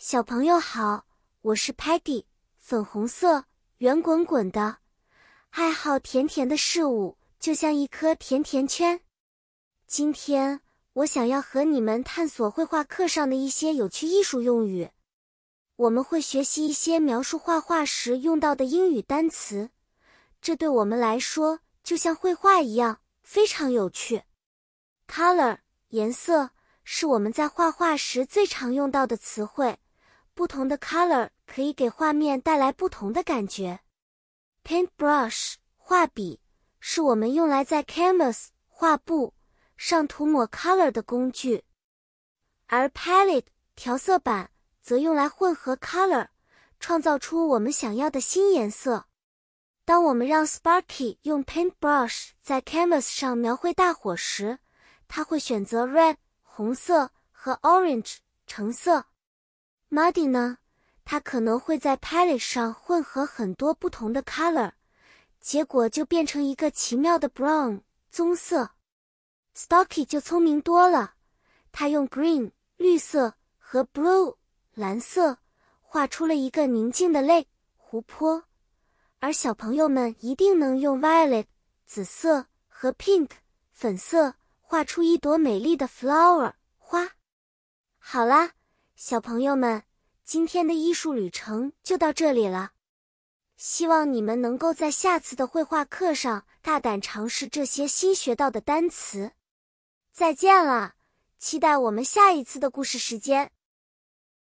小朋友好，我是 Patty，粉红色，圆滚滚的，爱好甜甜的事物，就像一颗甜甜圈。今天我想要和你们探索绘画课上的一些有趣艺术用语。我们会学习一些描述画画时用到的英语单词，这对我们来说就像绘画一样，非常有趣。Color 颜色是我们在画画时最常用到的词汇。不同的 color 可以给画面带来不同的感觉。Paintbrush 画笔是我们用来在 canvas 画布上涂抹 color 的工具，而 palette 调色板则用来混合 color，创造出我们想要的新颜色。当我们让 Sparky 用 paintbrush 在 canvas 上描绘大火时，他会选择 red 红色和 orange 橙色。Muddy 呢？它可能会在 palette 上混合很多不同的 color，结果就变成一个奇妙的 brown 棕色。Stocky 就聪明多了，他用 green 绿色和 blue 蓝色画出了一个宁静的 lake 湖泊，而小朋友们一定能用 violet 紫色和 pink 粉色画出一朵美丽的 flower 花。好啦。小朋友们，今天的艺术旅程就到这里了。希望你们能够在下次的绘画课上大胆尝试这些新学到的单词。再见了，期待我们下一次的故事时间。